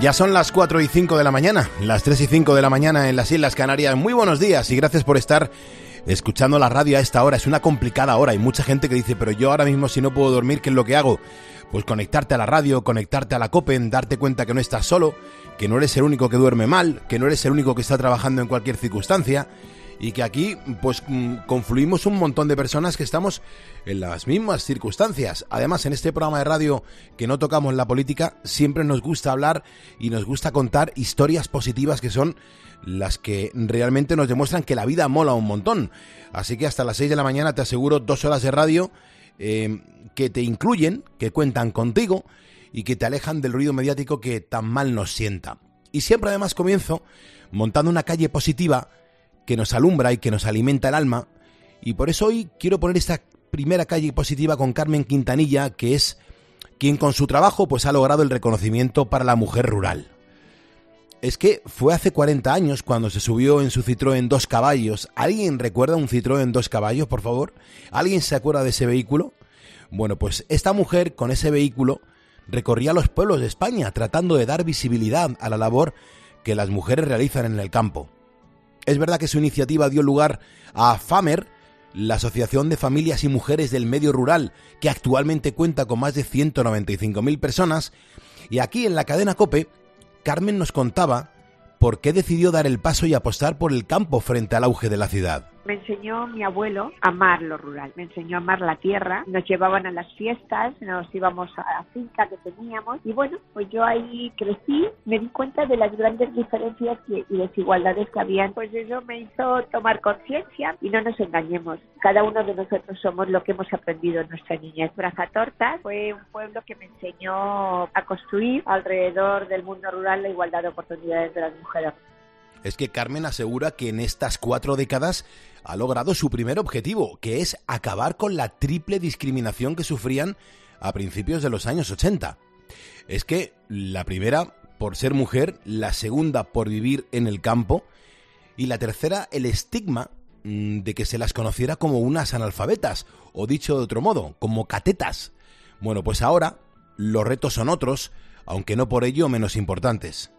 Ya son las 4 y 5 de la mañana, las 3 y 5 de la mañana en las Islas Canarias. Muy buenos días y gracias por estar escuchando la radio a esta hora. Es una complicada hora. Hay mucha gente que dice, pero yo ahora mismo si no puedo dormir, ¿qué es lo que hago? Pues conectarte a la radio, conectarte a la COPEN, darte cuenta que no estás solo, que no eres el único que duerme mal, que no eres el único que está trabajando en cualquier circunstancia y que aquí pues mm, confluimos un montón de personas que estamos en las mismas circunstancias. Además, en este programa de radio que no tocamos la política, siempre nos gusta hablar y nos gusta contar historias positivas que son las que realmente nos demuestran que la vida mola un montón. Así que hasta las 6 de la mañana te aseguro dos horas de radio eh, que te incluyen, que cuentan contigo y que te alejan del ruido mediático que tan mal nos sienta. Y siempre además comienzo montando una calle positiva que nos alumbra y que nos alimenta el alma. Y por eso hoy quiero poner esta primera calle positiva con Carmen Quintanilla, que es quien con su trabajo pues ha logrado el reconocimiento para la mujer rural. Es que fue hace 40 años cuando se subió en su Citroën dos caballos. ¿Alguien recuerda un Citroën dos caballos, por favor? ¿Alguien se acuerda de ese vehículo? Bueno, pues esta mujer con ese vehículo recorría los pueblos de España tratando de dar visibilidad a la labor que las mujeres realizan en el campo. Es verdad que su iniciativa dio lugar a FAMER, la Asociación de Familias y Mujeres del Medio Rural, que actualmente cuenta con más de 195.000 personas, y aquí en la cadena Cope, Carmen nos contaba por qué decidió dar el paso y apostar por el campo frente al auge de la ciudad. Me enseñó mi abuelo a amar lo rural, me enseñó a amar la tierra, nos llevaban a las fiestas, nos íbamos a la finca que teníamos y bueno, pues yo ahí crecí, me di cuenta de las grandes diferencias y desigualdades que habían, pues eso me hizo tomar conciencia y no nos engañemos, cada uno de nosotros somos lo que hemos aprendido en nuestra niñez. Brazatorta fue un pueblo que me enseñó a construir alrededor del mundo rural la igualdad de oportunidades de las mujeres es que Carmen asegura que en estas cuatro décadas ha logrado su primer objetivo, que es acabar con la triple discriminación que sufrían a principios de los años 80. Es que la primera por ser mujer, la segunda por vivir en el campo y la tercera el estigma mm, de que se las conociera como unas analfabetas, o dicho de otro modo, como catetas. Bueno, pues ahora los retos son otros, aunque no por ello menos importantes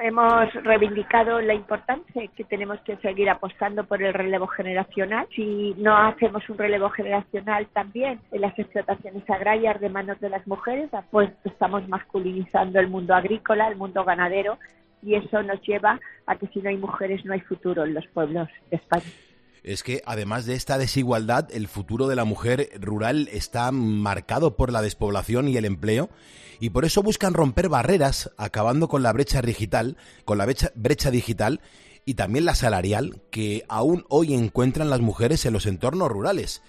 hemos reivindicado la importancia que tenemos que seguir apostando por el relevo generacional. Si no hacemos un relevo generacional también en las explotaciones agrarias de manos de las mujeres, pues estamos masculinizando el mundo agrícola, el mundo ganadero, y eso nos lleva a que si no hay mujeres no hay futuro en los pueblos de España es que además de esta desigualdad, el futuro de la mujer rural está marcado por la despoblación y el empleo y por eso buscan romper barreras, acabando con la brecha digital, con la brecha, digital y también la salarial que aún hoy encuentran las mujeres en los entornos rurales.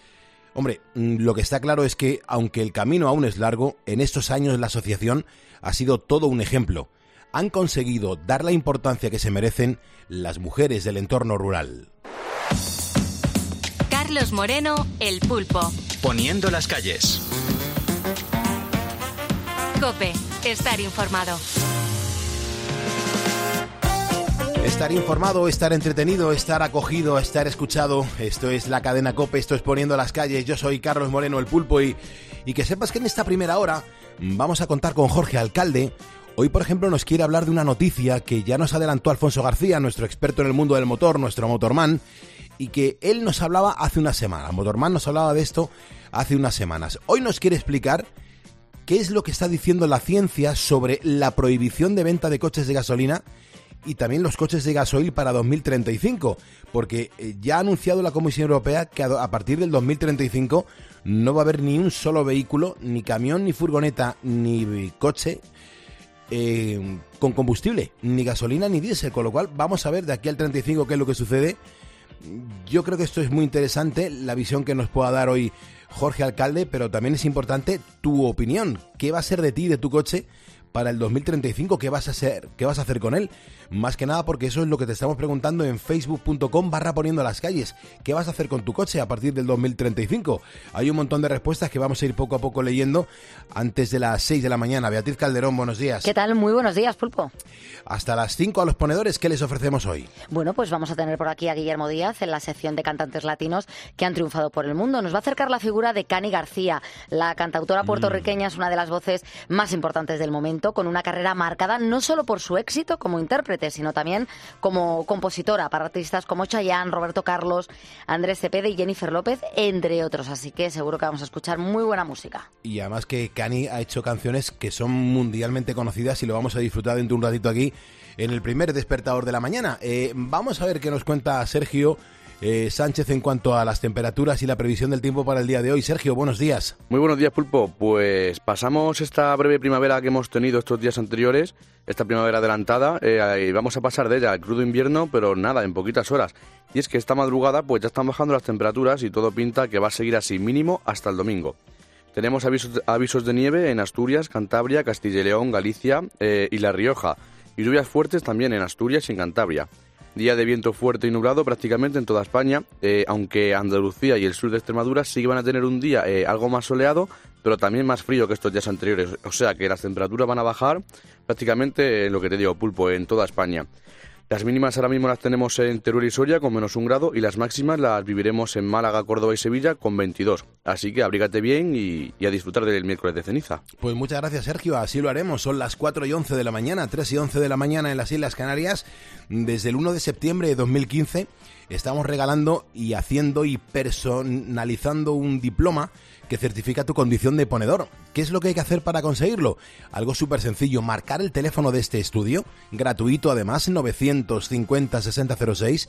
Hombre, mm, lo que está claro es que, aunque el camino aún es largo, en estos años la asociación ha sido todo un ejemplo. Han conseguido dar la importancia que se merecen las mujeres del entorno rural. Carlos Moreno, El Pulpo. Poniendo las calles. Cope, estar informado. Estar informado, estar entretenido, estar acogido, estar escuchado. Esto es la cadena Cope, esto es Poniendo las calles. Yo soy Carlos Moreno, el pulpo, y, y que sepas que en esta primera hora vamos a contar con Jorge Alcalde. Hoy, por ejemplo, nos quiere hablar de una noticia que ya nos adelantó Alfonso García, nuestro experto en el mundo del motor, nuestro motorman, y que él nos hablaba hace una semana. Motorman nos hablaba de esto hace unas semanas. Hoy nos quiere explicar qué es lo que está diciendo la ciencia sobre la prohibición de venta de coches de gasolina y también los coches de gasoil para 2035, porque eh, ya ha anunciado la Comisión Europea que a partir del 2035 no va a haber ni un solo vehículo, ni camión, ni furgoneta, ni coche eh, con combustible, ni gasolina, ni diésel, con lo cual vamos a ver de aquí al 35 qué es lo que sucede. Yo creo que esto es muy interesante, la visión que nos pueda dar hoy Jorge Alcalde, pero también es importante tu opinión. ¿Qué va a ser de ti, de tu coche? para el 2035, ¿qué vas a hacer? ¿Qué vas a hacer con él? Más que nada porque eso es lo que te estamos preguntando en facebook.com barra poniendo las calles. ¿Qué vas a hacer con tu coche a partir del 2035? Hay un montón de respuestas que vamos a ir poco a poco leyendo antes de las 6 de la mañana. Beatriz Calderón, buenos días. ¿Qué tal? Muy buenos días, Pulpo. Hasta las 5 a los ponedores, ¿qué les ofrecemos hoy? Bueno, pues vamos a tener por aquí a Guillermo Díaz en la sección de cantantes latinos que han triunfado por el mundo. Nos va a acercar la figura de Cani García. La cantautora mm. puertorriqueña es una de las voces más importantes del momento con una carrera marcada no solo por su éxito como intérprete, sino también como compositora para artistas como Chayanne, Roberto Carlos, Andrés Cepede y Jennifer López, entre otros. Así que seguro que vamos a escuchar muy buena música. Y además que Cani ha hecho canciones que son mundialmente conocidas y lo vamos a disfrutar dentro de un ratito aquí en el primer despertador de la mañana. Eh, vamos a ver qué nos cuenta Sergio eh, Sánchez en cuanto a las temperaturas y la previsión del tiempo para el día de hoy. Sergio, buenos días. Muy buenos días, Pulpo. Pues pasamos esta breve primavera que hemos tenido estos días anteriores, esta primavera adelantada, eh, y vamos a pasar de ella al crudo invierno, pero nada, en poquitas horas. Y es que esta madrugada pues ya están bajando las temperaturas y todo pinta que va a seguir así mínimo hasta el domingo. Tenemos avisos, de nieve en Asturias, Cantabria, Castilla y León, Galicia eh, y La Rioja, y lluvias fuertes también en Asturias y en Cantabria. Día de viento fuerte y nublado prácticamente en toda España, eh, aunque Andalucía y el sur de Extremadura sí van a tener un día eh, algo más soleado, pero también más frío que estos días anteriores. O sea que las temperaturas van a bajar prácticamente, en lo que te digo, pulpo, en toda España. Las mínimas ahora mismo las tenemos en Teruel y Soria con menos un grado y las máximas las viviremos en Málaga, Córdoba y Sevilla con 22. Así que abrígate bien y, a disfrutar del miércoles de ceniza. Pues muchas gracias Sergio, así lo haremos. Son las 4 y 11 de la mañana, 3 y 11 de la mañana en las Islas Canarias. Desde el 1 de septiembre de 2015 estamos regalando y haciendo y personalizando un diploma que certifica tu condición de ponedor. ¿Qué es lo que hay que hacer para conseguirlo? Algo súper sencillo, marcar el teléfono de este estudio, gratuito además, 950-6006,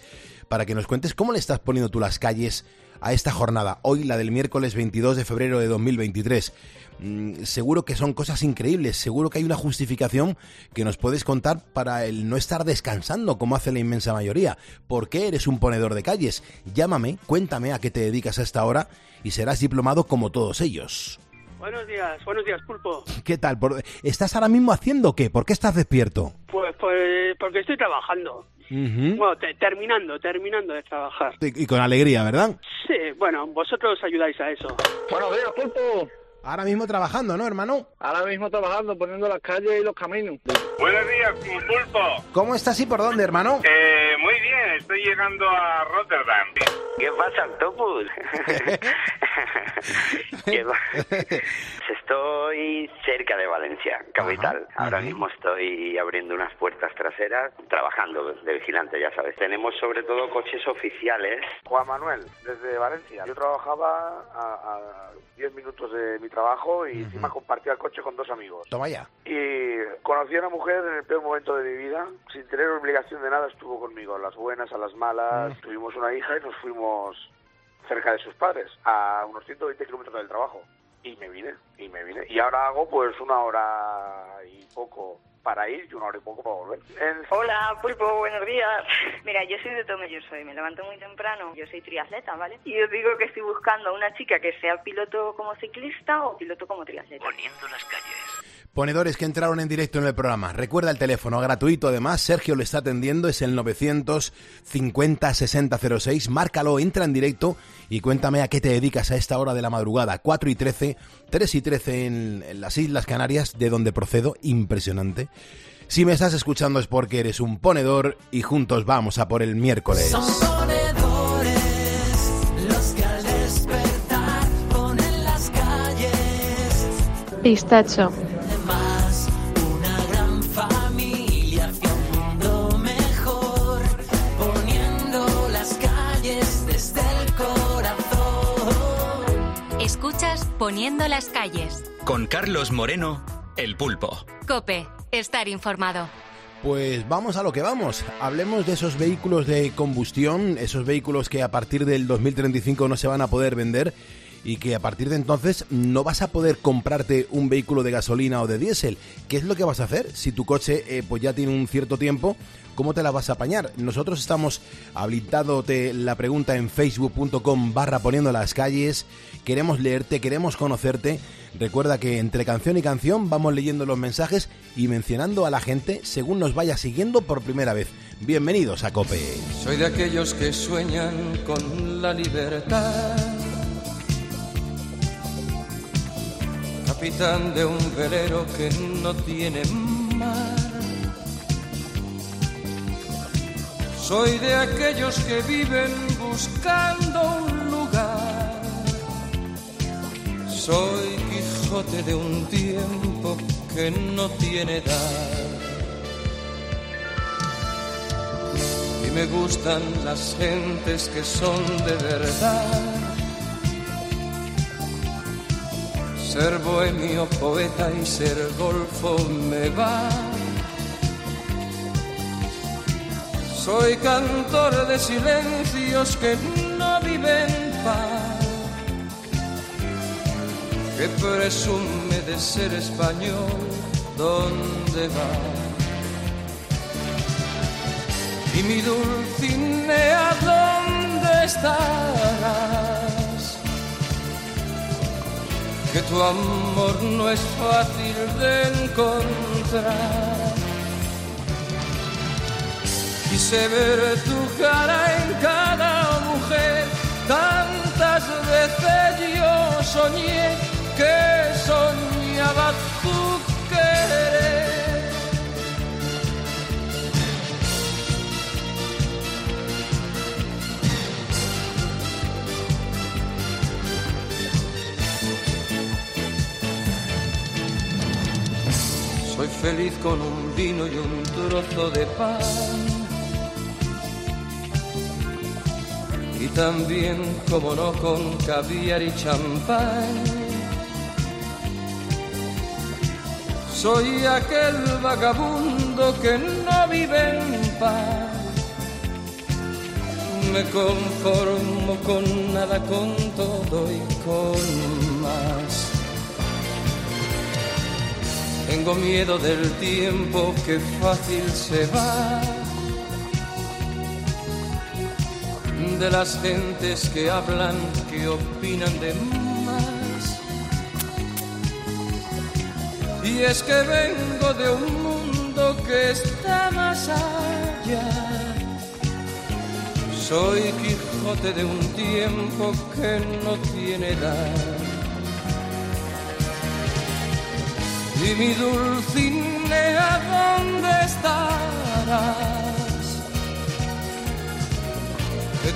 para que nos cuentes cómo le estás poniendo tú las calles a esta jornada, hoy la del miércoles 22 de febrero de 2023. Mm, seguro que son cosas increíbles, seguro que hay una justificación que nos puedes contar para el no estar descansando como hace la inmensa mayoría. ¿Por qué eres un ponedor de calles? Llámame, cuéntame a qué te dedicas a esta hora y serás diplomado como todos ellos. Buenos días, buenos días, Pulpo. ¿Qué tal? ¿Estás ahora mismo haciendo qué? ¿Por qué estás despierto? Pues, pues porque estoy trabajando. Uh -huh. Bueno, te, terminando, terminando de trabajar. Y, y, con alegría, ¿verdad? Sí, bueno, vosotros ayudáis a eso. Buenos días, Pulpo. Ahora mismo trabajando, ¿no, hermano? Ahora mismo trabajando, poniendo las calles y los caminos. Buenos días, Pulpo. ¿Cómo estás y por dónde, hermano? Eh, muy bien, estoy llegando a Rotterdam. ¿Qué pasa, Octopus? estoy cerca de Valencia, capital. Ajá, Ahora ajá. mismo estoy abriendo unas puertas traseras, trabajando de vigilante, ya sabes. Tenemos sobre todo coches oficiales. Juan Manuel, desde Valencia. Yo trabajaba a 10 minutos de mi trabajo y uh -huh. encima compartía el coche con dos amigos. Toma ya. Y conocí a una mujer en el peor momento de mi vida, sin tener obligación de nada, estuvo conmigo, a las buenas, a las malas. Uh -huh. Tuvimos una hija y nos fuimos cerca de sus padres, a unos 120 kilómetros del trabajo. Y me vine, y me vine. Y ahora hago pues una hora y poco para ir y una hora y poco para volver. Hola, Pulpo, buenos días. Mira, yo soy de Tome, yo soy, me levanto muy temprano, yo soy triatleta, ¿vale? Y os digo que estoy buscando a una chica que sea piloto como ciclista o piloto como triatleta. Poniendo las calles. Ponedores que entraron en directo en el programa. Recuerda el teléfono gratuito, además, Sergio le está atendiendo, es el 950-6006. Márcalo, entra en directo y cuéntame a qué te dedicas a esta hora de la madrugada. 4 y 13, 3 y 13 en, en las Islas Canarias, de donde procedo, impresionante. Si me estás escuchando es porque eres un ponedor y juntos vamos a por el miércoles. Son Poniendo las calles. Con Carlos Moreno, El Pulpo. Cope, estar informado. Pues vamos a lo que vamos. Hablemos de esos vehículos de combustión, esos vehículos que a partir del 2035 no se van a poder vender y que a partir de entonces no vas a poder comprarte un vehículo de gasolina o de diésel. ¿Qué es lo que vas a hacer si tu coche eh, pues ya tiene un cierto tiempo? ¿Cómo te la vas a apañar? Nosotros estamos habilitándote la pregunta en facebook.com barra poniendo las calles. Queremos leerte, queremos conocerte. Recuerda que entre canción y canción vamos leyendo los mensajes y mencionando a la gente según nos vaya siguiendo por primera vez. Bienvenidos a Cope. Soy de aquellos que sueñan con la libertad. Capitán de un velero que no tiene mar. Soy de aquellos que viven buscando un lugar. Soy Quijote de un tiempo que no tiene edad. Y me gustan las gentes que son de verdad. Ser bohemio, poeta y ser golfo me va. Soy cantor de silencios que no viven paz, que presume de ser español, ¿dónde va? Y mi Dulcinea, ¿dónde estarás? Que tu amor no es fácil de encontrar. Quise ver tu cara en cada mujer, tantas veces yo soñé que soñaba tu querer. Soy feliz con un vino y un trozo de pan. Y también, como no, con caviar y champán. Soy aquel vagabundo que no vive en paz. Me conformo con nada, con todo y con más. Tengo miedo del tiempo que fácil se va. De las gentes que hablan, que opinan de más. Y es que vengo de un mundo que está más allá. Soy Quijote de un tiempo que no tiene edad. Y mi Dulcinea, ¿dónde estarás?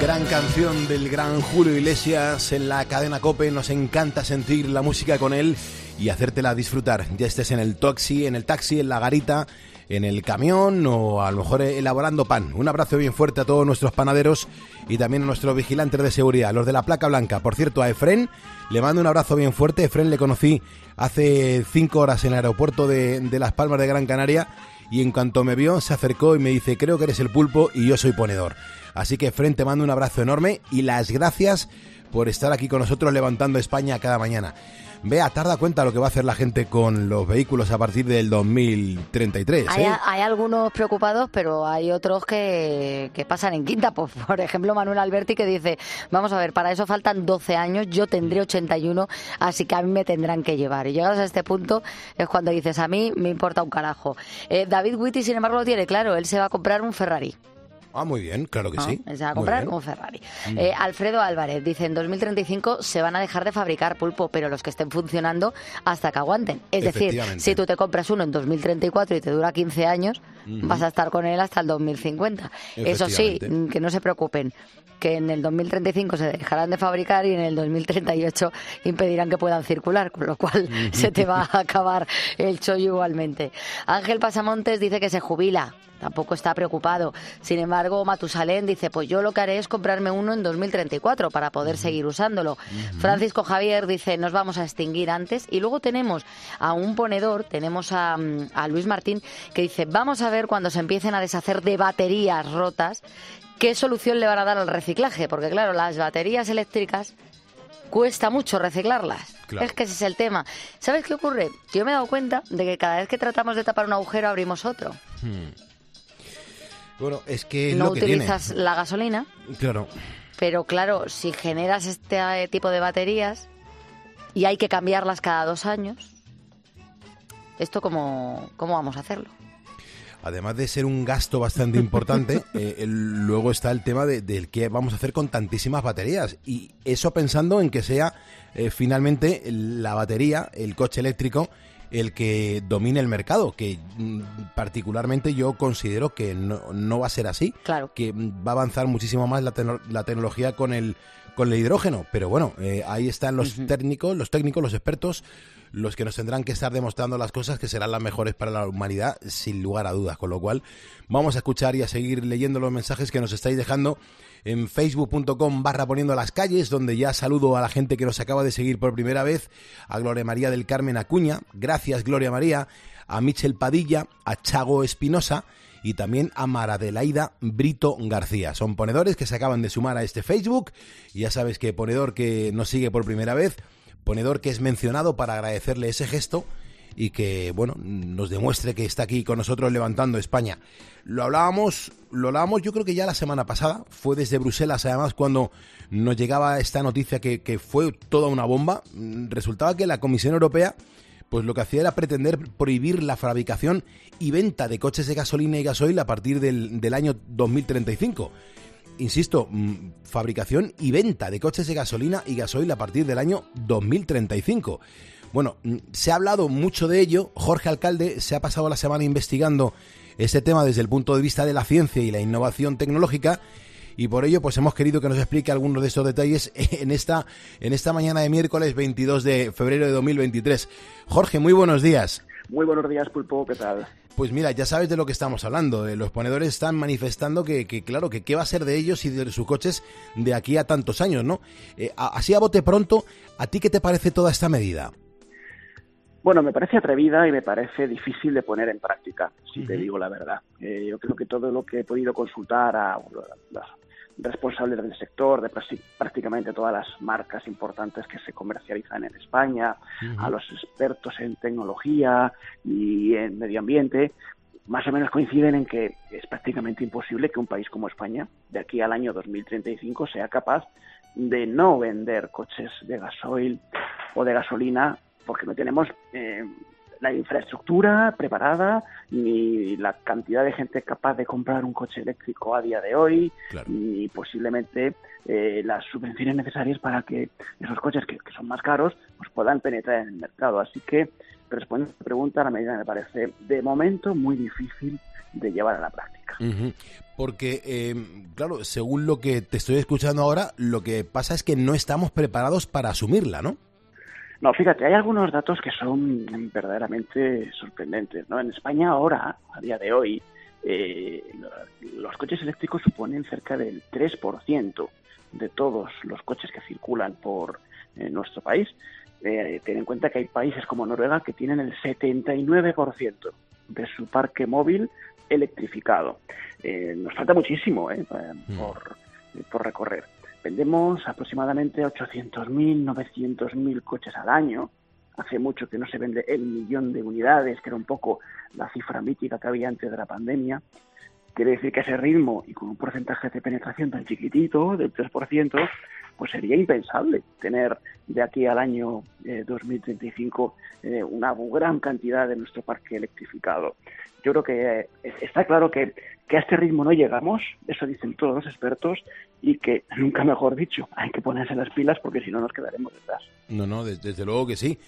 Gran canción del gran Julio Iglesias en la cadena Cope. Nos encanta sentir la música con él y hacértela disfrutar. Ya estés en el taxi, en el taxi, en la garita, en el camión o a lo mejor elaborando pan. Un abrazo bien fuerte a todos nuestros panaderos y también a nuestros vigilantes de seguridad, los de la placa blanca. Por cierto, a Efren le mando un abrazo bien fuerte. Efren le conocí hace cinco horas en el aeropuerto de, de Las Palmas de Gran Canaria y en cuanto me vio se acercó y me dice creo que eres el pulpo y yo soy ponedor. Así que Fren te mando un abrazo enorme y las gracias por estar aquí con nosotros levantando España cada mañana. Vea, tarda cuenta lo que va a hacer la gente con los vehículos a partir del 2033. Hay, ¿eh? hay algunos preocupados, pero hay otros que, que pasan en quinta. Pues, por ejemplo, Manuel Alberti que dice, vamos a ver, para eso faltan 12 años, yo tendré 81, así que a mí me tendrán que llevar. Y llegados a este punto es cuando dices, a mí me importa un carajo. Eh, David Witty, sin embargo, lo tiene claro, él se va a comprar un Ferrari. Ah, muy bien, claro que ¿no? sí. Se va a comprar un Ferrari. Mm. Eh, Alfredo Álvarez dice, en 2035 se van a dejar de fabricar pulpo, pero los que estén funcionando hasta que aguanten. Es decir, si tú te compras uno en 2034 y te dura 15 años, vas a estar con él hasta el 2050. Eso sí, mm, que no se preocupen, que en el 2035 se dejarán de fabricar y en el 2038 impedirán que puedan circular, con lo cual se te va a acabar el chollo igualmente. Ángel Pasamontes dice que se jubila. Tampoco está preocupado. Sin embargo, Matusalén dice, pues yo lo que haré es comprarme uno en 2034 para poder seguir usándolo. Francisco Javier dice, nos vamos a extinguir antes. Y luego tenemos a un ponedor, tenemos a, mm, a Luis Martín, que dice, vamos a ver cuando se empiecen a deshacer de baterías rotas, qué solución le van a dar al reciclaje. Porque claro, las baterías eléctricas cuesta mucho reciclarlas. Claro. Es que ese es el tema. ¿Sabes qué ocurre? Yo me he dado cuenta de que cada vez que tratamos de tapar un agujero abrimos otro. Hmm. Bueno, es que es no lo que utilizas tiene. la gasolina, Claro. pero claro, si generas este eh, tipo de baterías y hay que cambiarlas cada dos años, ¿Esto cómo, cómo vamos a hacerlo? además de ser un gasto bastante importante, eh, luego está el tema de, del qué vamos a hacer con tantísimas baterías. Y eso pensando en que sea eh, finalmente la batería, el coche eléctrico, el que domine el mercado, que mm, particularmente yo considero que no, va a ser así, claro. que va a avanzar muchísimo más la, la tecnología con el con el hidrógeno, pero bueno, eh, ahí están los técnicos, los técnicos, los expertos los que nos tendrán que estar demostrando las cosas que serán las mejores para la humanidad, sin lugar a dudas. Con lo cual, vamos a escuchar y a seguir leyendo los mensajes que nos estáis dejando en facebook.com barra poniendo las calles, donde ya saludo a la gente que nos acaba de seguir por primera vez, a Gloria María del Carmen Acuña, gracias Gloria María, a Michel Padilla, a Chago Espinosa, y también a Maradelaida Brito García. Son ponedores que se acaban de sumar a este Facebook. Y ya sabes que ponedor que nos sigue por primera vez ponedor que es mencionado para agradecerle ese gesto y que, bueno, nos demuestre que está aquí con nosotros levantando España. Lo hablábamos, lo hablábamos yo creo que ya la semana pasada, fue desde Bruselas además cuando nos llegaba esta noticia que, fue toda una bomba. Resultaba que la Comisión Europea pues lo que hacía era pretender prohibir la fabricación y venta de coches de gasolina y gasoil a partir del, del año 2035 insisto, mm, fabricación y venta de coches de gasolina y gasoil a partir del año 2035. Bueno, mm, se ha hablado mucho de ello. Jorge Alcalde se ha pasado la semana investigando este tema desde el punto de vista de la ciencia y la innovación tecnológica y por ello pues hemos querido que nos explique algunos de estos detalles en esta en esta mañana de miércoles 22 de febrero de 2023. Jorge, muy buenos días. Muy buenos días, Pulpo, ¿qué tal? Pues mira, ya sabes de lo que estamos hablando. Los ponedores están manifestando que, claro, que qué va a ser de ellos y de sus coches de aquí a tantos años, ¿no? Eh, así a bote pronto, ¿a ti qué te parece toda esta medida? Bueno, me parece atrevida y me parece difícil de poner en práctica, si te digo la verdad. Eh, yo creo que todo lo que he podido consultar a las responsables del sector, de prácticamente todas las marcas importantes que se comercializan en España, a los expertos en tecnología y en medio ambiente, más o menos coinciden en que es prácticamente imposible que un país como España, de aquí al año 2035, sea capaz de no vender coches de gasoil o de gasolina porque no tenemos eh, la infraestructura preparada, ni la cantidad de gente capaz de comprar un coche eléctrico a día de hoy, ni posiblemente eh, las subvenciones necesarias para que esos coches que, son más caros pues puedan penetrar en el mercado. Así que, respondiendo a la pregunta, la medida me parece de momento muy difícil de llevar a la práctica. Porque, eh, claro, según lo que te estoy escuchando ahora, lo que pasa es que no estamos preparados para asumirla, ¿no? No, fíjate, hay algunos datos que son verdaderamente sorprendentes. ¿no? En España ahora, a día de hoy, eh, los coches eléctricos suponen cerca del 3% de todos los coches que circulan por eh, nuestro país. Eh, ten en cuenta que hay países como Noruega que tienen el 79% de su parque móvil electrificado. nos falta muchísimo mm. por, por recorrer. Vendemos aproximadamente 800.000, 900.000 coches al año. Hace mucho que no se vende el millón de unidades, que era un poco la cifra mítica que había antes de la pandemia. Quiere decir que ese ritmo y con un porcentaje de penetración tan chiquitito, del 3%, pues sería impensable tener de aquí al año 2035 eh, eh, una gran cantidad de nuestro parque electrificado. Yo creo que eh, está claro que que a este ritmo no llegamos, eso dicen todos los expertos, y que, nunca mejor dicho, hay que ponerse las pilas porque si no nos quedaremos detrás. No, no, desde, luego que sí.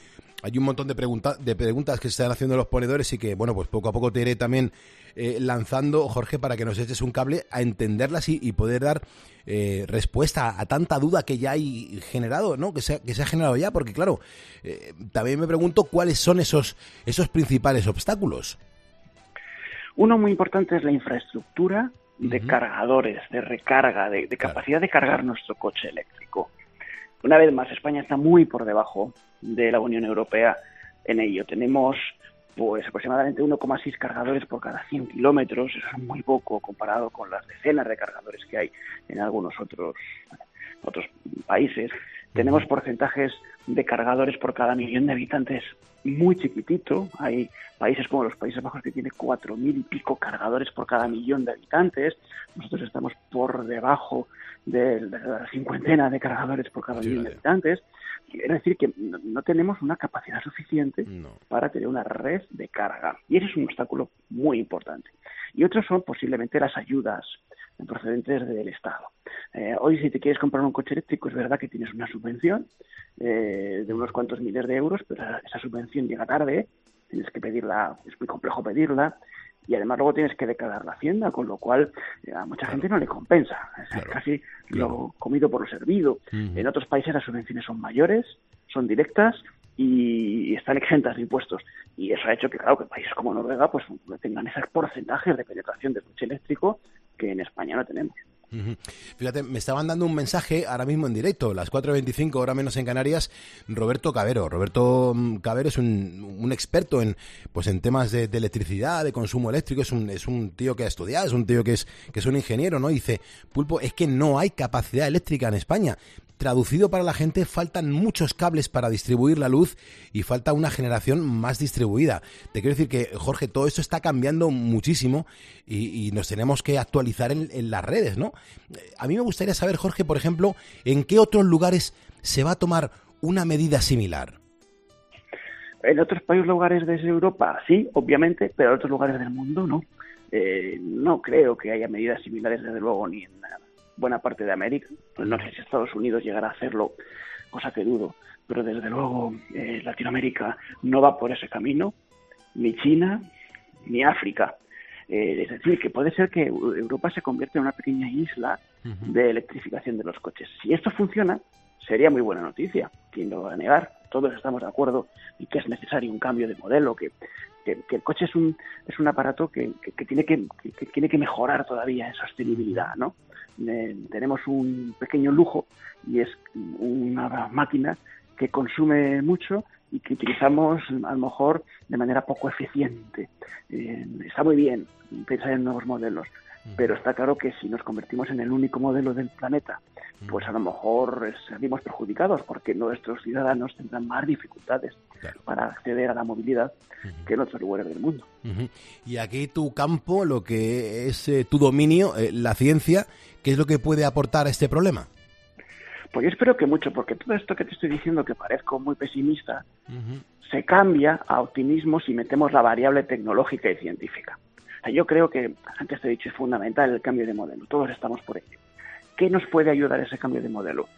Hay un montón de, de preguntas que se están haciendo los ponedores y que, bueno, pues poco a poco te iré también eh, lanzando, Jorge, para que nos eches un cable a entenderlas y, poder dar eh, respuesta a, tanta duda que ya hay generado, ¿no? Que se, que se ha generado ya, porque claro, eh, también me pregunto cuáles son esos, esos principales obstáculos. Uno muy importante es la infraestructura de cargadores, de recarga, de, capacidad de cargar nuestro coche eléctrico. Una vez más, España está muy por debajo de la Unión Europea en ello. Tenemos pues aproximadamente 1,6 cargadores por cada 100 kilómetros, eso es muy poco comparado con las decenas de cargadores que hay en algunos otros otros países. Tenemos porcentajes de cargadores por cada millón de habitantes muy chiquitito. Hay países como los Países Bajos que tiene cuatro mil y pico cargadores por cada millón de habitantes. Nosotros estamos por debajo de la cincuentena de cargadores por cada millón de habitantes. Es decir, que no tenemos una capacidad suficiente para tener una red de carga. Y ese es un obstáculo muy importante. Y otros son posiblemente las ayudas procedentes del Estado. Eh, hoy, si te quieres comprar un coche eléctrico, es verdad que tienes una subvención eh, de unos cuantos miles de euros, pero esa subvención llega tarde, tienes que pedirla, es muy complejo pedirla, y además luego tienes que declarar la hacienda, con lo cual eh, a mucha gente no le compensa. Es casi lo comido por lo servido. En otros países las subvenciones son mayores, son directas y están exentas de impuestos. Y eso ha hecho que, claro, que países como Noruega pues tengan esos porcentajes de penetración del coche eléctrico que en España no tenemos. Fíjate, me estaban dando un mensaje ahora mismo en directo, las 4.25, hora menos en Canarias, Roberto Cabero. Roberto mm, Cabero es un, experto en, pues en temas de, electricidad, de consumo eléctrico, es un, es un tío que ha estudiado, es un tío que es, que es un ingeniero, ¿no? dice, Pulpo, es que no hay capacidad eléctrica en España traducido para la gente, faltan muchos cables para distribuir la luz y falta una generación más distribuida. Te quiero decir que, Jorge, todo esto está cambiando muchísimo y, nos tenemos que actualizar en, las redes, ¿no? A mí me gustaría saber, Jorge, por ejemplo, en qué otros lugares se va a tomar una medida similar. En otros países, lugares de Europa, sí, obviamente, pero en otros lugares del mundo no. Eh, no creo que haya medidas similares, desde luego, ni en buena parte de América. No sé si Estados Unidos llegará a hacerlo, cosa que dudo, pero desde luego eh, Latinoamérica no va por ese camino, ni China, ni África. Eh, es decir, que puede ser que Europa se convierta en una pequeña isla de electrificación de los coches. Si esto funciona, sería muy buena noticia. ¿Quién lo va a negar? Todos estamos de acuerdo en que es necesario un cambio de modelo, que, que, el coche es un, es un aparato que, que tiene que, tiene que mejorar todavía en sostenibilidad, ¿no? Tenemos un pequeño lujo y es una máquina que consume mucho y que utilizamos a lo mejor de manera poco eficiente. Eh, está muy bien pensar en nuevos modelos, pero está claro que si nos convertimos en el único modelo del planeta, pues a lo mejor salimos perjudicados porque nuestros ciudadanos tendrán más dificultades para acceder a la movilidad que en otros lugares del mundo. Y aquí tu campo, lo que es eh, tu dominio, eh, la ciencia, ¿qué es lo que puede aportar a este problema? Pues yo espero que mucho, porque todo esto que te estoy diciendo, que parezco muy pesimista, se cambia a optimismo si metemos la variable tecnológica y científica. yo creo que, antes te he dicho, es fundamental el cambio de modelo. Todos estamos por ello. ¿Qué nos puede ayudar ese cambio de modelo?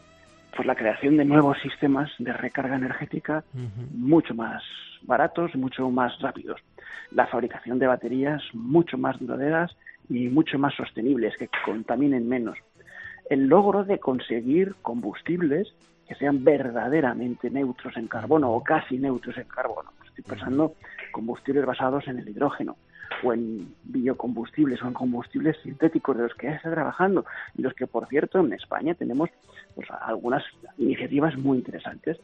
Pues la creación de nuevos sistemas de recarga energética mucho más baratos, mucho más rápidos. La fabricación de baterías mucho más duraderas y mucho más sostenibles, que contaminen menos. El logro de conseguir combustibles que sean verdaderamente neutros en carbono o casi neutros en carbono. Estoy pensando combustibles basados en el hidrógeno o en biocombustibles o en combustibles sintéticos de los que ya está trabajando y los que, por cierto, en España tenemos pues, algunas iniciativas muy interesantes.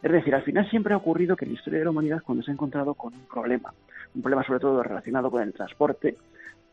Es decir, al final siempre ha ocurrido que en la historia de la humanidad, cuando se ha encontrado con un problema, un problema sobre todo relacionado con el transporte,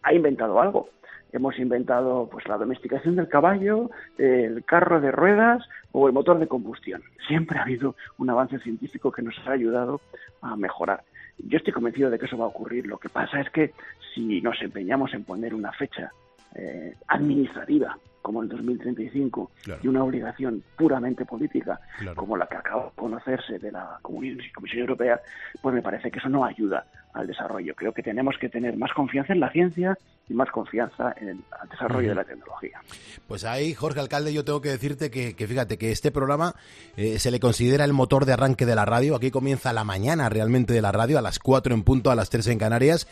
ha inventado algo. Hemos inventado pues la domesticación del caballo, el carro de ruedas o el motor de combustión. Siempre ha habido un avance científico que nos ha ayudado a mejorar. Yo estoy convencido de que eso va a ocurrir. Lo que pasa es que si nos empeñamos en poner una fecha eh, administrativa como el 2035 y una obligación puramente política como la que acaba de conocerse de la Comisión Europea, pues me parece que eso no ayuda al desarrollo. Creo que tenemos que tener más confianza en la ciencia y más confianza en el desarrollo de la tecnología. Pues ahí, Jorge Alcalde, yo tengo que decirte que, fíjate que este programa eh, se le considera el motor de arranque de la radio. Aquí comienza la mañana realmente de la radio, a las 4 en punto, a las 3 en Canarias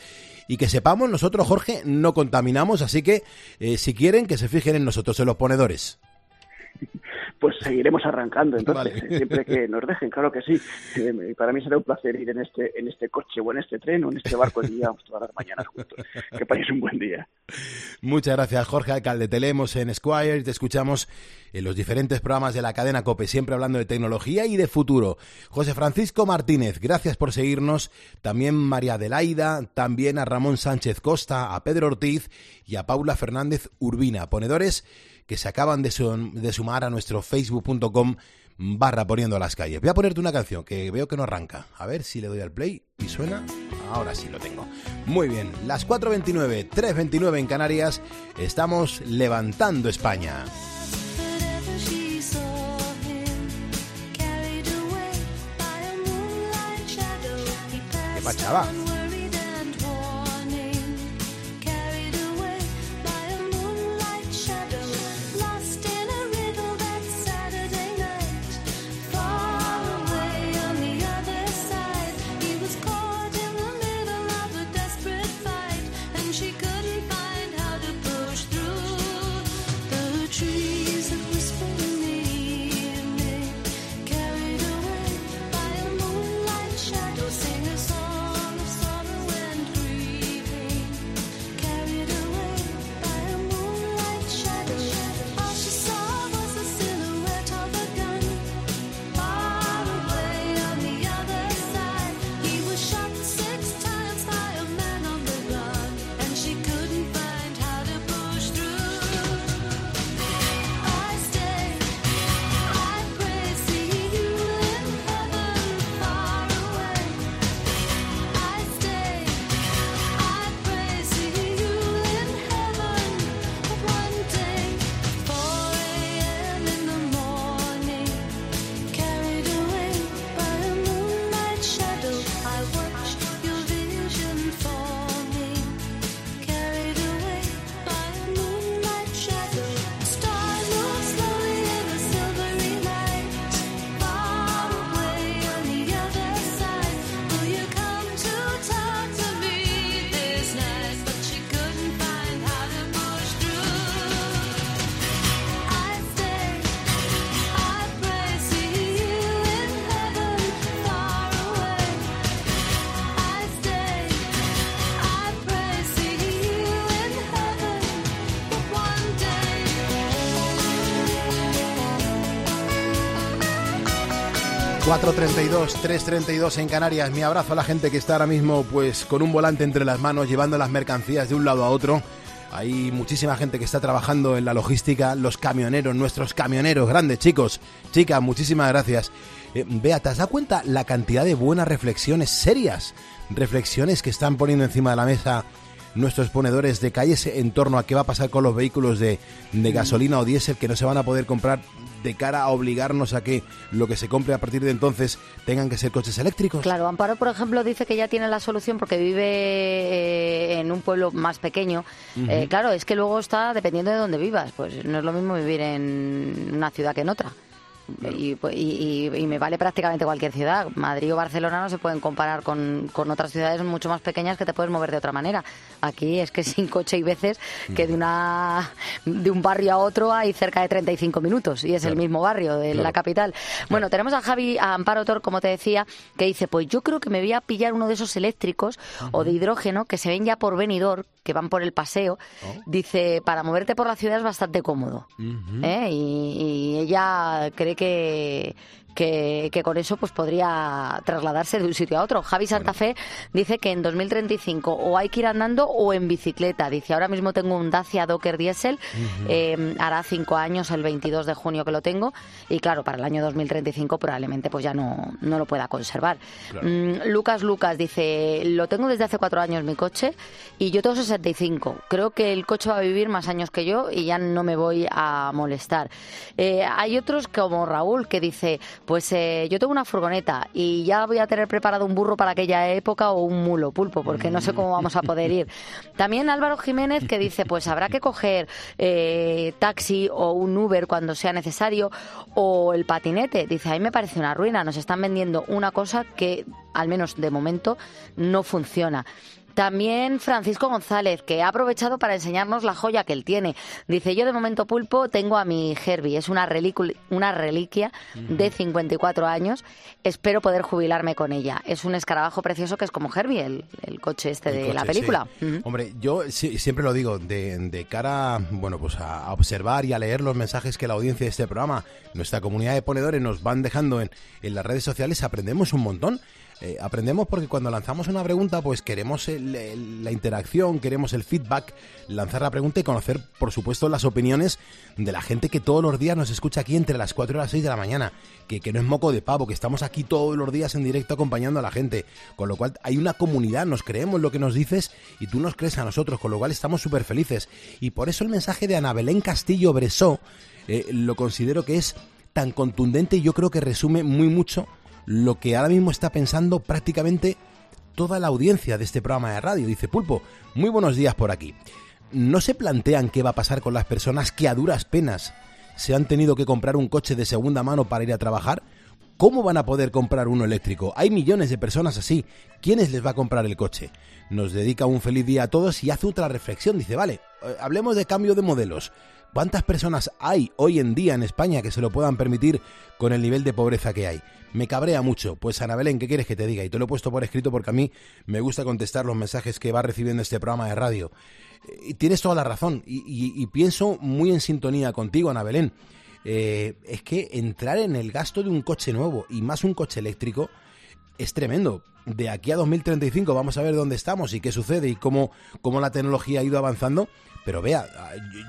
y que sepamos nosotros, Jorge, no contaminamos, así que eh, si quieren que se fijen en nosotros, en los ponedores pues seguiremos arrancando entonces, siempre que nos dejen, claro que sí. Eh, para mí será un placer ir en este, en este coche o en este tren o en este barco y vamos todas las mañanas juntos. Que paséis un buen día. Muchas gracias, Jorge Alcalde. Te leemos en Squire te escuchamos en los diferentes programas de la cadena COPE, siempre hablando de tecnología y de futuro. José Francisco Martínez, gracias por seguirnos. También María Adelaida, también a Ramón Sánchez Costa, a Pedro Ortiz y a Paula Fernández Urbina, ponedores que se acaban de, sumar a nuestro facebook.com barra poniendo las calles. Voy a ponerte una canción que veo que no arranca. A ver si le doy al play y suena. Ahora sí lo tengo. Muy bien, las 4.29, 3.29 en Canarias, estamos levantando España. ¿Qué pachaba? 4.32, 3.32 en Canarias. Mi abrazo a la gente que está ahora mismo pues con un volante entre las manos, llevando las mercancías de un lado a otro. Hay muchísima gente que está trabajando en la logística, los camioneros, nuestros camioneros, grandes chicos, chicas, muchísimas gracias. Eh, Bea, ¿te has dado cuenta la cantidad de buenas reflexiones, serias reflexiones que están poniendo encima de la mesa nuestros ponedores de calles en torno a qué va a pasar con los vehículos de, de gasolina o diésel que no se van a poder comprar de cara a obligarnos a que lo que se compre a partir de entonces tengan que ser coches eléctricos? Claro, Amparo, por ejemplo, dice que ya tiene la solución porque vive eh, en un pueblo más pequeño. Eh, claro, es que luego está dependiendo de dónde vivas. Pues no es lo mismo vivir en una ciudad que en otra. Y, pues, y- y- y me vale prácticamente cualquier ciudad. Madrid o Barcelona no se pueden comparar con, con otras ciudades mucho más pequeñas que te puedes mover de otra manera. Aquí es que sin coche hay veces que de una de un barrio a otro hay cerca de 35 minutos y es el mismo barrio de la capital. Bueno, tenemos a Javi, a Amparo Tor, como te decía, que dice, pues yo creo que me voy a pillar uno de esos eléctricos o de hidrógeno que se ven ya por venidor, que van por el paseo. Dice, para moverte por la ciudad es bastante cómodo. ¿eh? y, y ella cree que, que, que con eso pues podría trasladarse de un sitio a otro. Javi Santa Fe dice que en 2035 o hay que ir andando o en bicicleta. Dice, ahora mismo tengo un Dacia Docker Diesel, eh, hará cinco años, el 22 de junio que lo tengo, y claro, para el año 2035 probablemente pues ya no, no lo pueda conservar. Claro. Mm, Lucas Lucas dice, lo tengo desde hace cuatro años mi coche y yo tengo 65. Creo que el coche va a vivir más años que yo y ya no me voy a molestar. Eh, hay otros como Raúl que dice, pues eh, yo tengo una furgoneta y ya voy a tener preparado un burro para aquella época o un mulo pulpo porque no sé cómo vamos a poder ir. También Álvaro Jiménez que dice, pues habrá que coger eh, taxi o un Uber cuando sea necesario o el patinete. Dice, a mí me parece una ruina. Nos están vendiendo una cosa que, al menos de momento, no funciona. También Francisco González, que ha aprovechado para enseñarnos la joya que él tiene. Dice, yo de momento pulpo tengo a mi Herbie, es una, una reliquia de 54 años. Espero poder jubilarme con ella. Es un escarabajo precioso que es como Herbie, el, el coche este de la película. sí. Hombre, yo sí- siempre lo digo, de, de cara bueno, pues a, a observar y a leer los mensajes que la audiencia de este programa, nuestra comunidad de ponedores nos van dejando en, en las redes sociales, aprendemos un montón. Eh, aprendemos porque cuando lanzamos una pregunta, pues queremos el- la interacción, queremos el feedback, lanzar la pregunta y conocer, por supuesto, las opiniones de la gente que todos los días nos escucha aquí entre las 4 y las 6 de la mañana, que, que no es moco de pavo, que estamos aquí todos los días en directo acompañando a la gente, con lo cual hay una comunidad, nos creemos lo que nos dices y tú nos crees a nosotros, con lo cual estamos súper felices. Y por eso el mensaje de Ana Belén Castillo Bresó eh, lo considero que es tan contundente y yo creo que resume muy mucho lo que ahora mismo está pensando prácticamente toda la audiencia de este programa de radio. Dice Pulpo, muy buenos días por aquí. ¿No se plantean qué va a pasar con las personas que a duras penas se han tenido que comprar un coche de segunda mano para ir a trabajar? ¿Cómo van a poder comprar uno eléctrico? Hay millones de personas así. ¿Quiénes les va a comprar el coche? Nos dedica un feliz día a todos y hace otra reflexión. Dice, vale, eh, hablemos de cambio de modelos. ¿Cuántas personas hay hoy en día en España que se lo puedan permitir con el nivel de pobreza que hay? Me cabrea mucho. Pues Ana Belén, ¿qué quieres que te diga? Y te lo he puesto por escrito porque a mí me gusta contestar los mensajes que va recibiendo este programa de radio. Eh, Y tienes toda la razón. Y, pienso muy en sintonía contigo, Ana Belén. Eh, es que entrar en el gasto de un coche nuevo y más un coche eléctrico es tremendo. De aquí a 2035 vamos a ver dónde estamos y qué sucede y cómo, cómo la tecnología ha ido avanzando. Pero vea,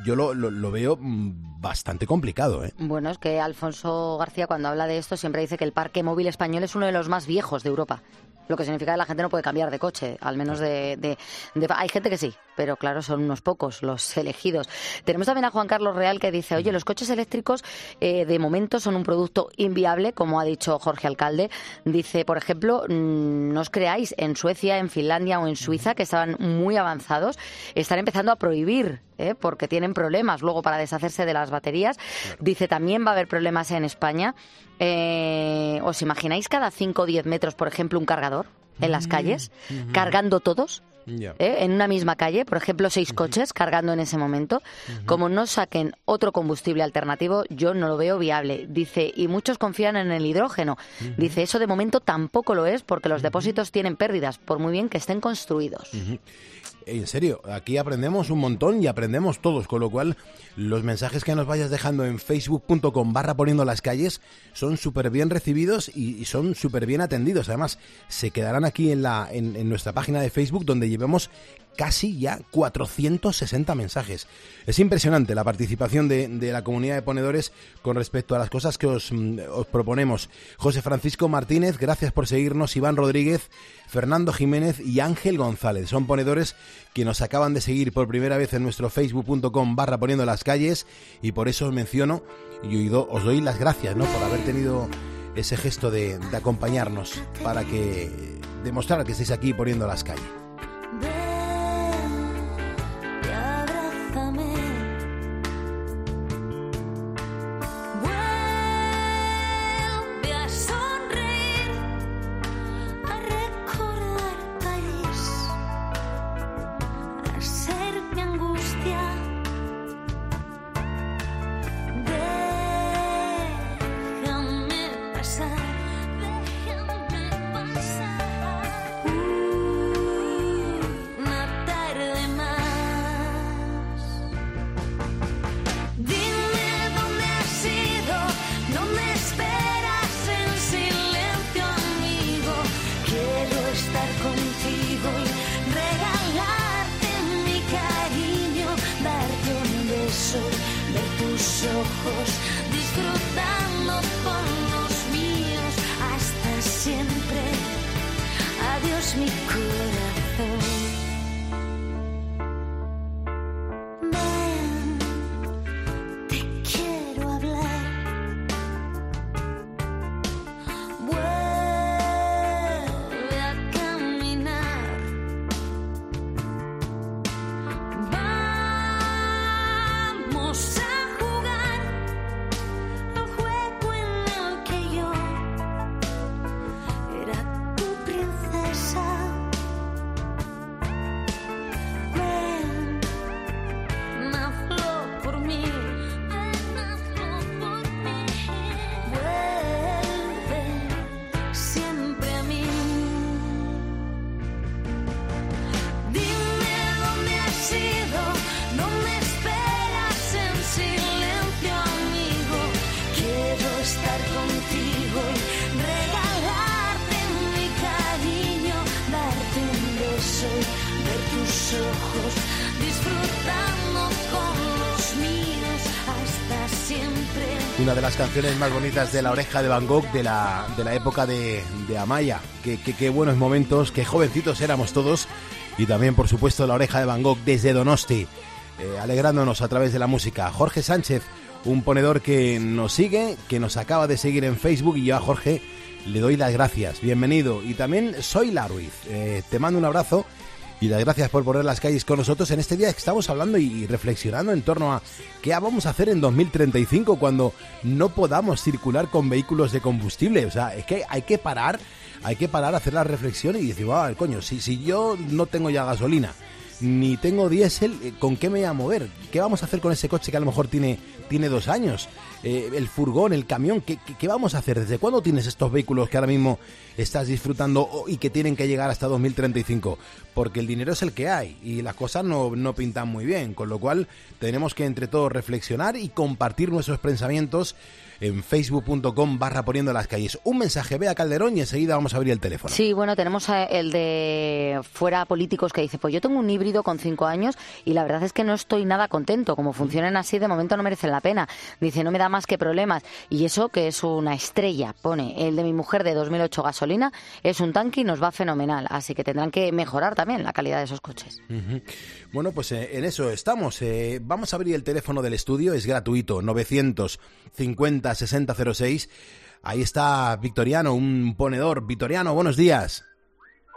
yo- lo, lo- lo veo mm, bastante complicado. ¿eh? Bueno, es que Alfonso García cuando habla de esto siempre dice que el parque móvil español es uno de los más viejos de Europa. Lo que significa que la gente no puede cambiar de coche, al menos de, de- de- Hay gente que sí, pero claro, son unos pocos los elegidos. Tenemos también a Juan Carlos Real que dice, oye, los coches eléctricos eh, de momento son un producto inviable, como ha dicho Jorge Alcalde. Dice, por ejemplo, mm, no os creáis, en Suecia, en Finlandia o en Suiza, que estaban muy avanzados, están empezando a prohibir, ¿eh? porque tienen problemas luego para deshacerse de las baterías. Dice, también va a haber problemas en España. Eh, ¿Os imagináis cada 5 o 10 metros, por ejemplo, un cargador en las calles, ujú. cargando todos? ¿Eh? en una misma calle, por ejemplo, seis coches cargando en ese momento. Como no saquen otro combustible alternativo, yo no lo veo viable. Dice, y muchos confían en el hidrógeno. Dice, eso de momento tampoco lo es porque los depósitos tienen pérdidas, por muy bien que estén construidos. En serio, aquí aprendemos un montón y aprendemos todos, con lo cual los mensajes que nos vayas dejando en facebook.com barra poniendo las calles son súper bien recibidos y, y son súper bien atendidos. Además, se quedarán aquí en, la, en, en nuestra página de Facebook donde llevemos casi ya 460 mensajes. Es impresionante la participación de, la comunidad de ponedores con respecto a las cosas que os, mm, os proponemos. José Francisco Martínez, gracias por seguirnos. Iván Rodríguez, Fernando Jiménez y Ángel González. Son ponedores que nos acaban de seguir por primera vez en nuestro facebook.com barra poniendo las calles y por eso os menciono y os doy las gracias ¿no? por haber tenido ese gesto de, de acompañarnos para que demostrar que estáis aquí poniendo las calles. Las canciones más bonitas de La Oreja de Van Gogh de la, de la época de, Amaya. Qué- qué buenos momentos, qué jovencitos éramos todos. Y también, por supuesto, La Oreja de Van Gogh desde Donosti, eh, alegrándonos a través de la música. Jorge Sánchez, un ponedor que nos sigue, que nos acaba de seguir en Facebook. Y yo a Jorge le doy las gracias. Bienvenido. Y también soy la Ruiz. Eh, te mando un abrazo y las gracias por poner las calles con nosotros en este día que estamos hablando y reflexionando en torno a qué vamos a hacer en 2035 cuando no podamos circular con vehículos de combustible. O sea, es que hay que parar, hay que parar hacer la reflexión y decir, ah, coño, si, si yo no tengo ya gasolina ni tengo diésel, eh, ¿con qué me voy a mover? ¿Qué vamos a hacer con ese coche que a lo mejor tiene, tiene dos años? Eh, el furgón, el camión, ¿qué, qué, qué vamos a hacer? ¿Desde cuándo tienes estos vehículos que ahora mismo estás disfrutando y que tienen que llegar hasta 2035? Porque el dinero es el que hay y las cosas no, no pintan muy bien, con lo cual tenemos que entre todos reflexionar y compartir nuestros pensamientos en facebook.com barra poniendo las calles. Un mensaje, vea Calderón y enseguida vamos a abrir el teléfono. Sí, bueno, tenemos el de fuera políticos que dice, pues yo tengo un híbrido con cinco años y la verdad es que no estoy nada contento. Como funcionan así, de momento no merecen la pena. Dice, no me da más que problemas. Y eso que es una estrella, pone. El de mi mujer de 2008 gasolina es un tanque y nos va fenomenal. Así que tendrán que mejorar también la calidad de esos coches. Bueno, pues eh, en eso estamos. Eh, vamos a abrir el teléfono del estudio, es gratuito, 950 6006. Ahí está Victoriano, un ponedor. Victoriano, buenos días.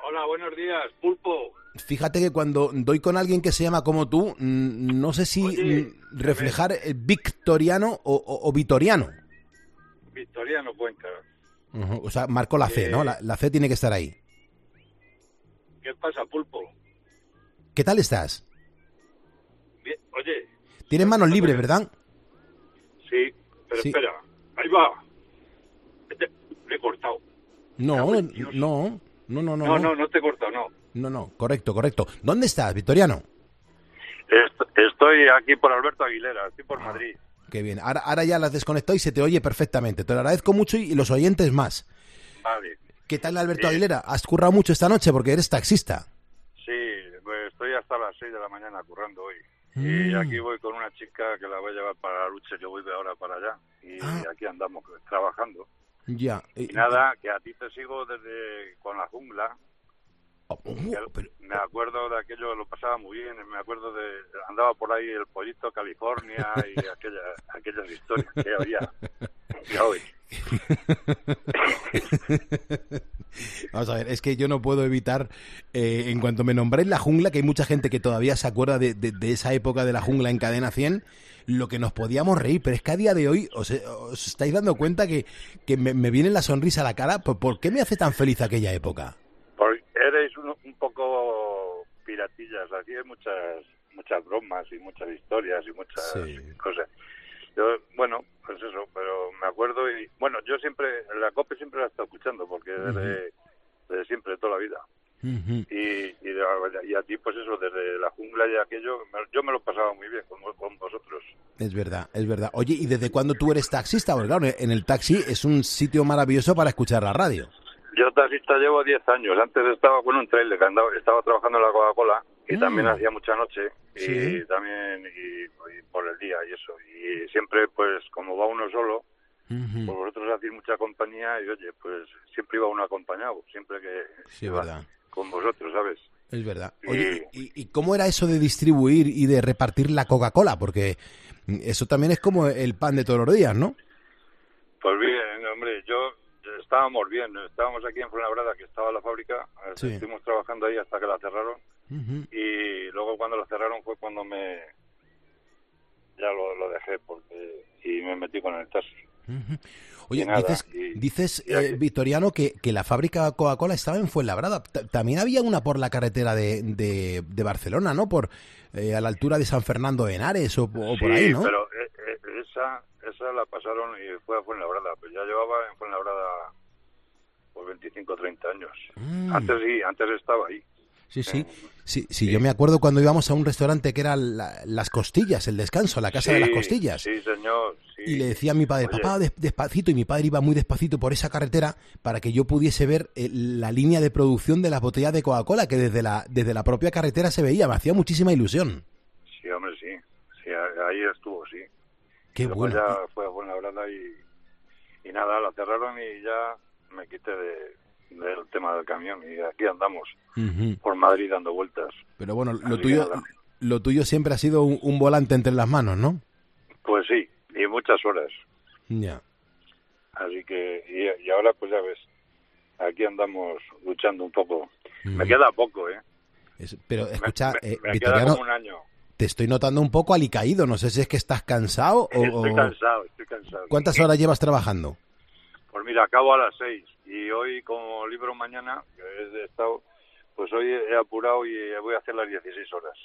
Hola, buenos días, Pulpo. Fíjate que cuando doy con alguien que se llama como tú, no sé si reflejar eh, Victoriano o, o- o Vitoriano. Victoriano Cuenca. Ujú, O sea, marcó la C, ¿no? La, la C tiene que estar ahí. ¿Qué pasa, Pulpo? ¿Qué tal estás? Bien, Oye, Tienes manos libres, ¿verdad? sí, pero Sí. espera, ahí va. Este, Le he cortado. No, no, no, no, no. No, no, no te he cortado, no. No, no, correcto, correcto. ¿Dónde estás, Victoriano? Est- Estoy aquí por Alberto Aguilera, estoy Ah. por Madrid. Qué bien. Ahora, ahora ya las desconectado y se te oye perfectamente. Te lo agradezco mucho y los oyentes más. Vale. ¿Qué tal, Alberto Aguilera? ¿Has currado mucho esta noche porque eres taxista? Sí, pues estoy hasta las 6 de la mañana currando hoy. Y Mm. aquí voy con una chica que la voy a llevar para la lucha, que voy de ahora para allá. Y Ah. aquí andamos trabajando. Ya. Y eh, nada, que a ti te sigo desde con la jungla. Oh, Que Me acuerdo de aquello, lo pasaba muy bien. Me acuerdo de. Andaba por ahí el pollito California y aquella, aquellas historias que había. Ya hoy. Vamos a ver, es que yo no puedo evitar, eh, en cuanto me nombré en la jungla, que hay mucha gente que todavía se acuerda de, de- de esa época de la jungla en Cadena 100, lo que nos podíamos reír, pero es que a día de hoy os, os estáis dando cuenta que, que me, me viene la sonrisa a la cara. ¿Por, por qué me hace tan feliz aquella época? Porque eres un, un poco piratillas. Aquí hay muchas, muchas bromas y muchas historias y muchas cosas. Yo, bueno, pues eso, pero me acuerdo y. Bueno, yo siempre. La COPE siempre la he estado escuchando porque desde, desde siempre, toda la vida. y, y, a ti, pues eso, desde la jungla y aquello, me- yo me lo pasaba muy bien con, con vosotros. Es verdad, es verdad. Oye, ¿y desde cuándo tú eres taxista? Porque claro, en el taxi es un sitio maravilloso para escuchar la radio. Yo taxista llevo 10 años. Antes estaba con un trailer, que andaba, estaba trabajando en la Coca-Cola y Mm. también hacía mucha noche y Sí. también y, y por el día y eso. Y siempre, pues, como va uno solo, pues vosotros hacéis mucha compañía y oye, pues siempre iba uno acompañado, siempre que Sí, verdad. con vosotros, ¿sabes? Es verdad. Oye, ¿y, y cómo era eso de distribuir y de repartir la Coca-Cola? Porque eso también es como el pan de todos los días, ¿no? Pues bien, hombre, yo estábamos bien, estábamos aquí en Fuenlabrada, que estaba la fábrica, eh, Sí. estuvimos trabajando ahí hasta que la cerraron Ujú. y luego cuando la cerraron fue cuando me ya lo, lo dejé porque y me metí con el taxi. Oye, nada, dices, y- dices eh, Victoriano, que, que la fábrica Coca-Cola estaba en Fuenlabrada. Ta- También había una por la carretera de, de, de Barcelona, ¿no? Por eh, a la altura de San Fernando de Henares o, o por ahí, ¿no? pero eh, eh, esa, esa la pasaron y fue a Fuenlabrada, pues ya llevaba en Fuenlabrada por 25 o 30 años. Mm. Antes sí, antes estaba ahí. Sí, sí. Sí, sí, yo me acuerdo cuando íbamos a un restaurante que era la- Las Costillas, el descanso, la casa de las costillas. Sí, señor. sí. Y le decía a mi padre, Oye, papá, des- despacito, y mi padre iba muy despacito por esa carretera para que yo pudiese ver eh, la línea de producción de las botellas de Coca-Cola, que desde la, desde la propia carretera se veía, me hacía muchísima ilusión. Sí, hombre, sí. sí ahí estuvo, sí. Qué bueno. ya fue a Fuenlabrada y, y nada, la cerraron y ya me quité de, del tema del camión y aquí andamos por Madrid dando vueltas. Pero bueno, lo Así tuyo, lo tuyo siempre ha sido un, un volante entre las manos, ¿no? Pues sí, y muchas horas. Ya. Así que, y, y ahora pues ya ves, aquí andamos luchando un poco. Me queda poco, ¿eh? Es- pero escucha, me, eh, me queda como un año. te estoy notando un poco alicaído. No sé si es que estás cansado o... Estoy cansado, estoy cansado. ¿Cuántas horas llevas trabajando? Pues mira, acabo a las seis y hoy como libro mañana, que es de estado, pues hoy he apurado y voy a hacer las 16 horas.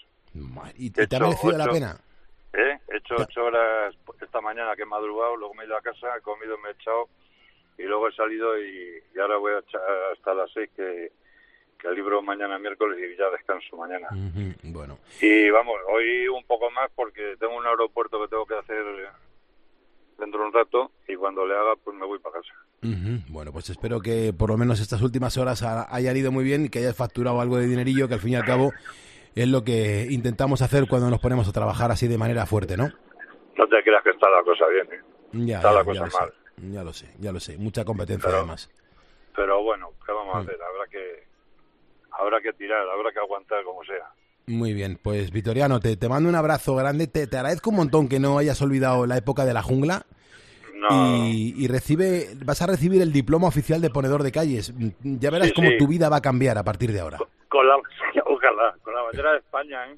¿Y, He y te ha merecido la pena? ¿Eh? He hecho ocho horas esta mañana que he madrugado, luego me he ido a casa, he comido, me he echado y luego he salido y, y ahora voy a echar hasta las seis que, que el libro mañana miércoles y ya descanso mañana. Bueno, Y vamos, hoy un poco más porque tengo un aeropuerto que tengo que hacer dentro de un rato y cuando le haga pues me voy para casa. ujú. bueno, pues espero que por lo menos estas últimas horas ha- hayan ido muy bien y que hayas facturado algo de dinerillo, que al fin y al cabo es lo que intentamos hacer cuando nos ponemos a trabajar así de manera fuerte, ¿no? No te creas que está la cosa bien, ¿eh? Ya, está ya, la ya cosa sé, mal. ya lo sé, ya lo sé. Mucha competencia Pero- además. Pero bueno, ¿qué vamos a Mm. hacer? Habrá que habrá que tirar, habrá que aguantar como sea. Muy bien, pues Vitoriano, te, te mando un abrazo grande. Te, te agradezco un montón que no hayas olvidado la época de la jungla. No. Y, y recibe, vas a recibir el diploma oficial de ponedor de calles. Ya verás Sí, cómo sí. tu vida va a cambiar a partir de ahora. Con la ojalá, con la bandera de España, ¿eh?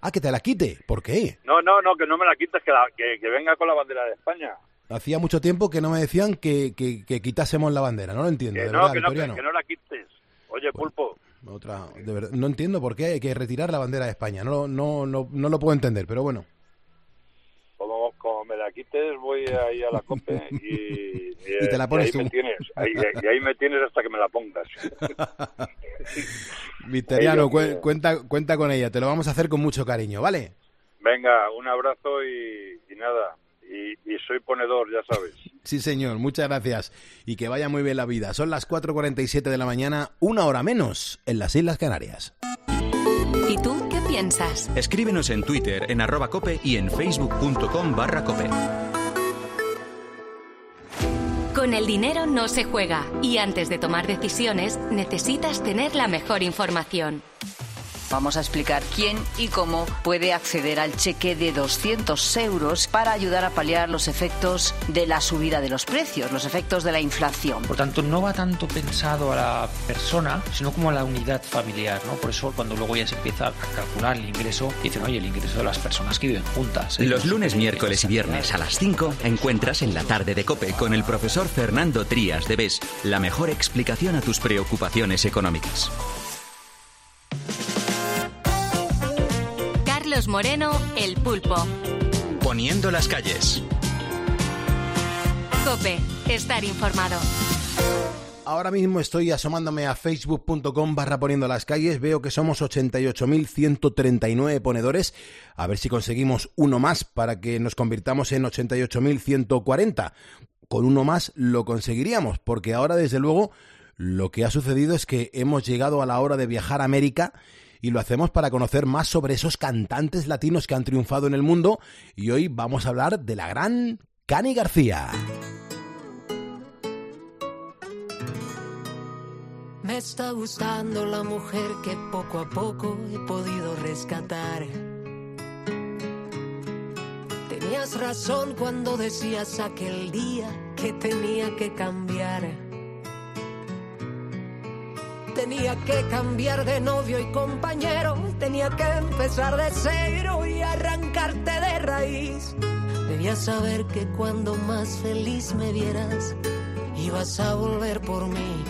Ah, que te la quite. ¿Por qué? No, no, no, que no me la quites, que, la- que, que venga con la bandera de España. Hacía mucho tiempo que no me decían que, que- quitásemos la bandera. No lo entiendo, Que de no, verdad, que no, que, no la quites. Oye, Pulpo, Otra, de verdad, no entiendo por qué hay que retirar la bandera de España. No, no, no, no lo puedo entender, pero bueno. como, como me la quites, voy ahí a la COPE y, Y te la pones ahí tú. me tienes, ahí, y ahí me tienes hasta que me la pongas. Cue- mío. cuenta, cuenta con ella. Te lo vamos a hacer con mucho cariño, ¿vale? Venga, un abrazo y, y nada. Y, y soy ponedor, ya sabes. Sí, señor, muchas gracias. Y que vaya muy bien la vida. Son las 4.47 de la mañana, una hora menos, en las Islas Canarias. ¿Y tú qué piensas? Escríbenos en Twitter, en arroba cope y en facebook.com barra cope. Con el dinero no se juega y antes de tomar decisiones necesitas tener la mejor información. Vamos a explicar quién y cómo puede acceder al cheque de 200 euros para ayudar a paliar los efectos de la subida de los precios, los efectos de la inflación. Por tanto, no va tanto pensado a la persona, sino como a la unidad familiar, ¿no? Por eso cuando luego ya se empieza a calcular el ingreso, dicen, oye, el ingreso de las personas que viven juntas. ¿eh? Los lunes, miércoles y viernes a las 5 encuentras en la tarde de Cope con el profesor Fernando Trías de BES la mejor explicación a tus preocupaciones económicas. Carlos Moreno, El Pulpo. Poniendo las calles. Cope, estar informado. Ahora mismo estoy asomándome a facebook.com barra poniendo las calles. Veo que somos 88.139 ponedores. A ver si conseguimos uno más para que nos convirtamos en 88.140. Con uno más lo conseguiríamos, porque ahora desde luego lo que ha sucedido es que hemos llegado a la hora de viajar a América y lo hacemos para conocer más sobre esos cantantes latinos que han triunfado en el mundo y hoy vamos a hablar de la gran Cani García. Me está gustando la mujer que poco a poco he podido rescatar. Tenías razón cuando decías aquel día que tenía que cambiar. Tenía que cambiar de novio y compañero, tenía que empezar de cero y arrancarte de raíz. Debías saber que cuando más feliz me vieras, ibas a volver por mí.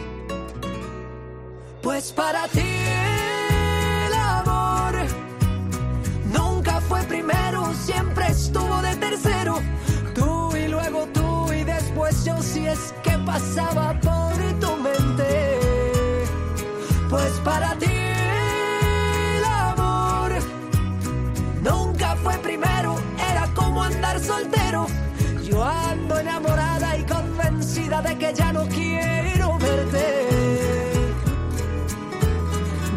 Pues para ti el amor nunca fue primero, siempre estuvo de tercero. Tú y luego tú y después yo si es que pasaba por. Pues para ti el amor nunca fue primero, era como andar soltero. Yo ando enamorada y convencida de que ya no quiero verte.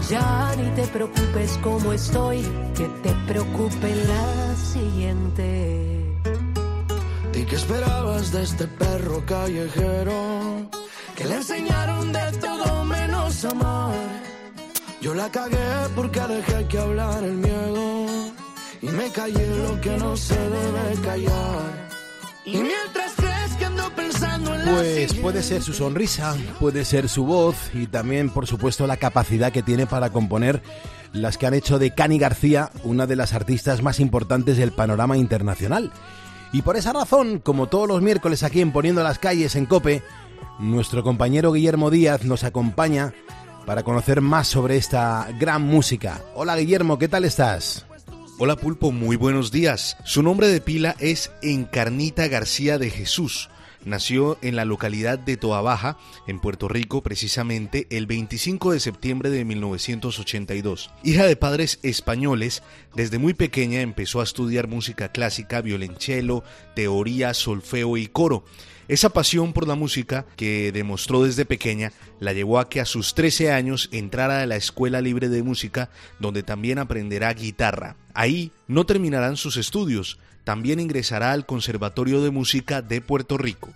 Ya ni te preocupes como estoy, que te preocupe la siguiente. qué esperabas de este perro callejero? Que le enseñaron de todo amar. Yo la cagué porque dejé que hablar el miedo. Y me callé lo que no se debe callar. Y mientras crees que ando pensando en Pues puede ser su sonrisa, puede ser su voz y también, por supuesto, la capacidad que tiene para componer las que han hecho de Cani García una de las artistas más importantes del panorama internacional. Y por esa razón, como todos los miércoles aquí en Poniendo las Calles en Cope, nuestro compañero Guillermo Díaz nos acompaña para conocer más sobre esta gran música. Hola Guillermo, ¿qué tal estás? Hola Pulpo, muy buenos días. Su nombre de pila es Encarnita García de Jesús. Nació en la localidad de Toa Baja, en Puerto Rico, precisamente el 25 de septiembre de 1982. Hija de padres españoles, desde muy pequeña empezó a estudiar música clásica, violonchelo, teoría, solfeo y coro. Esa pasión por la música que demostró desde pequeña la llevó a que a sus 13 años entrara a la Escuela Libre de Música, donde también aprenderá guitarra. Ahí no terminarán sus estudios, también ingresará al Conservatorio de Música de Puerto Rico.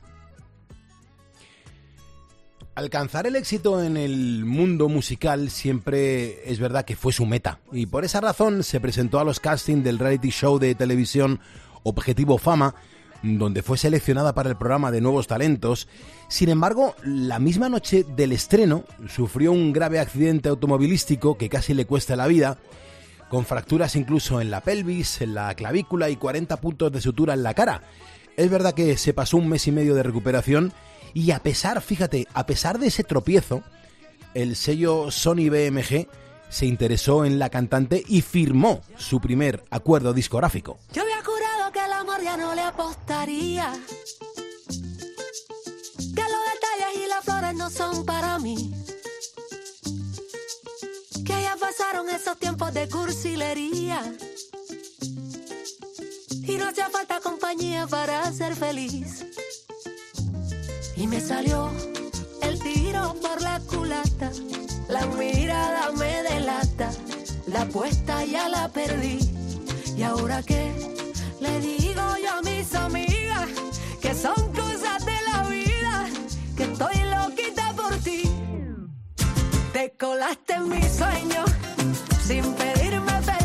Alcanzar el éxito en el mundo musical siempre es verdad que fue su meta y por esa razón se presentó a los castings del reality show de televisión Objetivo Fama, donde fue seleccionada para el programa de Nuevos Talentos. Sin embargo, la misma noche del estreno sufrió un grave accidente automovilístico que casi le cuesta la vida, con fracturas incluso en la pelvis, en la clavícula y 40 puntos de sutura en la cara. Es verdad que se pasó un mes y medio de recuperación y a pesar, fíjate, a pesar de ese tropiezo, el sello Sony BMG se interesó en la cantante y firmó su primer acuerdo discográfico. Yo había jurado ya no le apostaría. Que los detalles y las flores no son para mí. Que ya pasaron esos tiempos de cursilería. Y no hacía falta compañía para ser feliz. Y me salió el tiro por la culata. La mirada me delata. La apuesta ya la perdí. ¿Y ahora qué? Le digo yo a mis amigas que son cosas de la vida, que estoy loquita por ti. Te colaste en mis sueños sin pedirme permiso.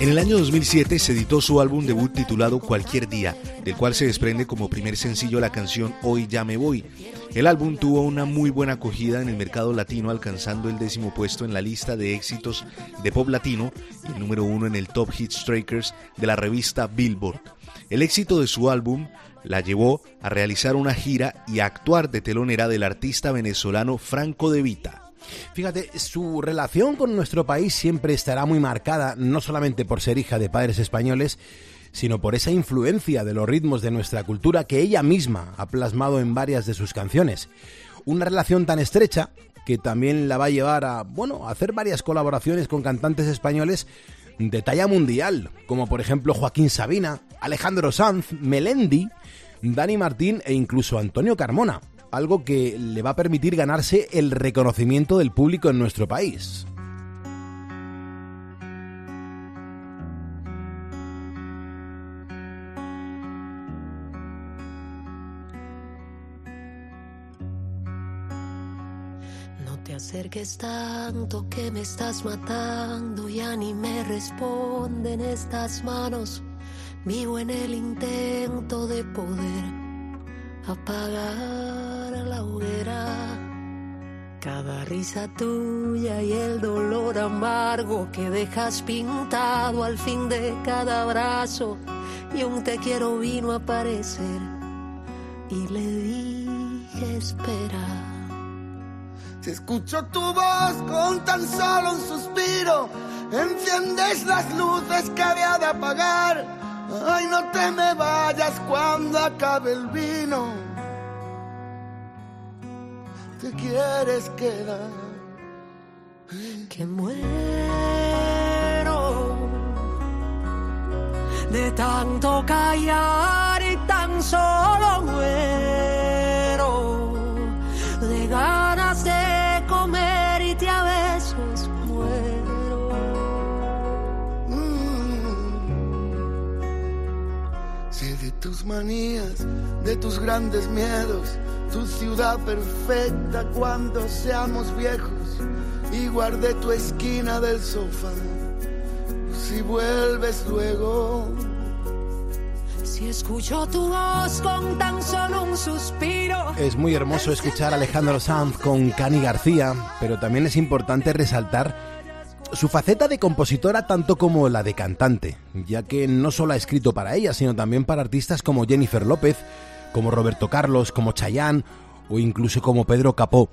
En el año 2007 se editó su álbum debut titulado Cualquier Día, del cual se desprende como primer sencillo la canción Hoy ya me voy. El álbum tuvo una muy buena acogida en el mercado latino, alcanzando el décimo puesto en la lista de éxitos de pop latino y el número uno en el Top Hits Strikers de la revista Billboard. El éxito de su álbum la llevó a realizar una gira y a actuar de telonera del artista venezolano Franco De Vita. Fíjate, su relación con nuestro país siempre estará muy marcada, no solamente por ser hija de padres españoles, sino por esa influencia de los ritmos de nuestra cultura que ella misma ha plasmado en varias de sus canciones. Una relación tan estrecha que también la va a llevar a, bueno, hacer varias colaboraciones con cantantes españoles de talla mundial, como por ejemplo Joaquín Sabina, Alejandro Sanz, Melendi, Dani Martín e incluso Antonio Carmona, algo que le va a permitir ganarse el reconocimiento del público en nuestro país. No te acerques tanto que me estás matando, ya ni me responden estas manos. Vivo en el intento de poder apagar la hoguera. Cada risa tuya y el dolor amargo que dejas pintado al fin de cada abrazo. Y un te quiero vino a aparecer y le dije espera. Si escucho tu voz con tan solo un suspiro, enciendes las luces que había de apagar. Ay, no te me vayas cuando acabe el vino. Te quieres quedar. Que muero de tanto callar y tan solo muero manías, de tus grandes miedos, tu ciudad perfecta cuando seamos viejos. Y guardé tu esquina del sofá. Si vuelves luego, Si escucho tu voz con tan solo un suspiro. Es muy hermoso escuchar a Alejandro Sanz con Cani García, pero también es importante resaltar su faceta de compositora tanto como la de cantante, ya que no solo ha escrito para ella, sino también para artistas como Jennifer López, como Roberto Carlos, como Chayanne o incluso como Pedro Capó.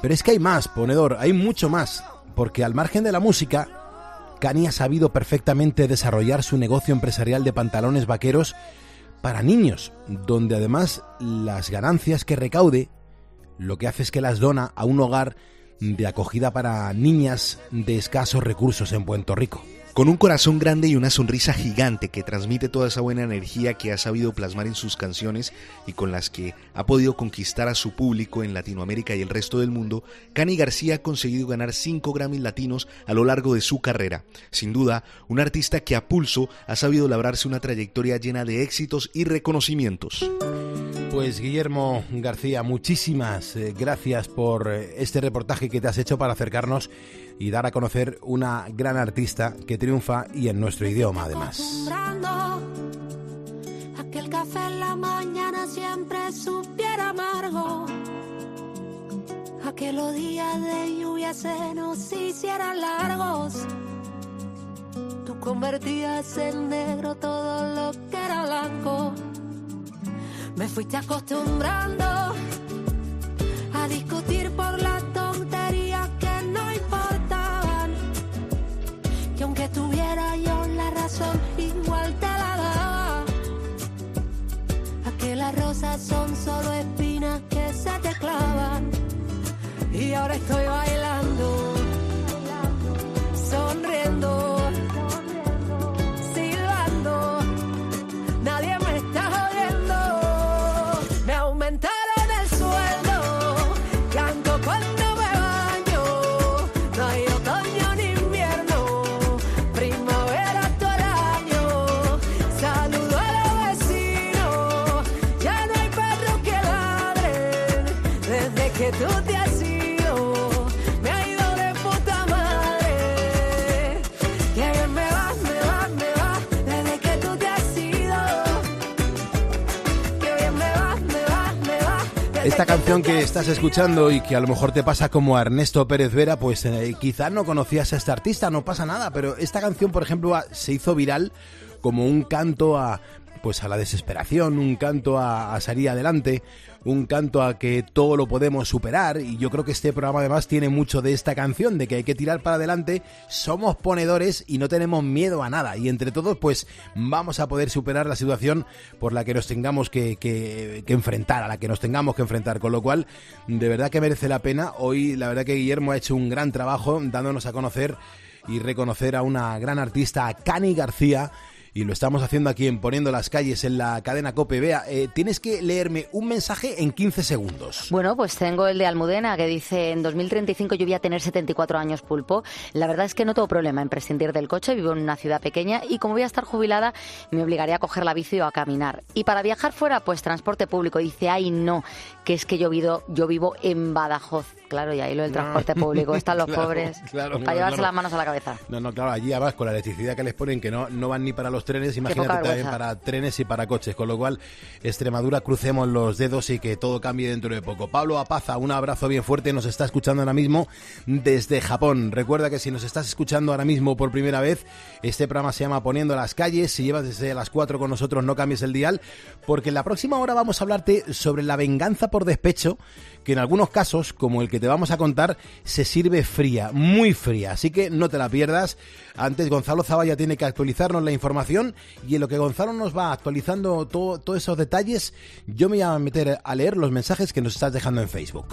Pero es que hay más, ponedor, hay mucho más, porque al margen de la música, Cani ha sabido perfectamente desarrollar su negocio empresarial de pantalones vaqueros para niños, donde además las ganancias que recaude lo que hace es que las dona a un hogar de acogida para niñas de escasos recursos en Puerto Rico. Con un corazón grande y una sonrisa gigante que transmite toda esa buena energía que ha sabido plasmar en sus canciones y con las que ha podido conquistar a su público en Latinoamérica y el resto del mundo, Cani García ha conseguido ganar 5 Grammys latinos a lo largo de su carrera. Sin duda, un artista que a pulso ha sabido labrarse una trayectoria llena de éxitos y reconocimientos. Pues Guillermo García, muchísimas eh, gracias por eh, este reportaje que te has hecho para acercarnos y dar a conocer una gran artista que triunfa y en nuestro idioma además. acostumbrando a que el café en la mañana siempre supiera amargo. A que los días de lluvia se nos hicieran largos. Tú convertías en negro todo lo que era blanco. Me fuiste acostumbrando a discutir por las tonterías que no importaban. Que aunque tuviera yo la razón, igual te la daba. A que las rosas son solo espinas que se te clavan. Y ahora estoy bailando, sonriendo, Esta canción que estás escuchando y que a lo mejor te pasa como a Ernesto Pérez Vera, pues eh, quizás no conocías a este artista, no pasa nada, pero esta canción, por ejemplo, a- se hizo viral como un canto a pues a la desesperación, un canto a, salir adelante, un canto a que todo lo podemos superar y yo creo que este programa además tiene mucho de esta canción, de que hay que tirar para adelante, somos ponedores y no tenemos miedo a nada y entre todos pues vamos a poder superar la situación por la que nos tengamos que, que- que enfrentar, a la que nos tengamos que enfrentar, con lo cual de verdad que merece la pena. Hoy la verdad que Guillermo ha hecho un gran trabajo dándonos a conocer y reconocer a una gran artista, a Cani García. Y lo estamos haciendo aquí en Poniendo las Calles en la cadena Cope. Vea, eh, tienes que leerme un mensaje en 15 segundos. Bueno, pues tengo el de Almudena que dice en 2035 yo voy a tener 74 años pulpo. La verdad es que no tengo problema en prescindir del coche, vivo en una ciudad pequeña y como voy a estar jubilada me obligaría a coger la bici o a caminar. Y para viajar fuera, pues transporte público. Dice, ay no, que es que yo vivo, yo vivo en Badajoz. Claro, y ahí lo del transporte público, están los Claro, pobres claro, para llevarse claro. las manos a la cabeza. No, no, claro, allí además con la electricidad que les ponen que no, no van ni para los trenes, imagínate también para trenes y para coches, con lo cual Extremadura crucemos los dedos y que todo cambie dentro de poco. Pablo Apaza, un abrazo bien fuerte, nos está escuchando ahora mismo desde Japón. Recuerda que si nos estás escuchando ahora mismo por primera vez, este programa se llama Poniendo las calles, si llevas desde las 4 con nosotros no cambies el dial, porque en la próxima hora vamos a hablarte sobre la venganza por despecho, que en algunos casos, como el que te vamos a contar, se sirve fría, muy fría, así que no te la pierdas. Antes Gonzalo Zavalla tiene que actualizarnos la información y en lo que Gonzalo nos va actualizando todo- todos esos detalles, yo me voy a meter a leer los mensajes que nos estás dejando en Facebook.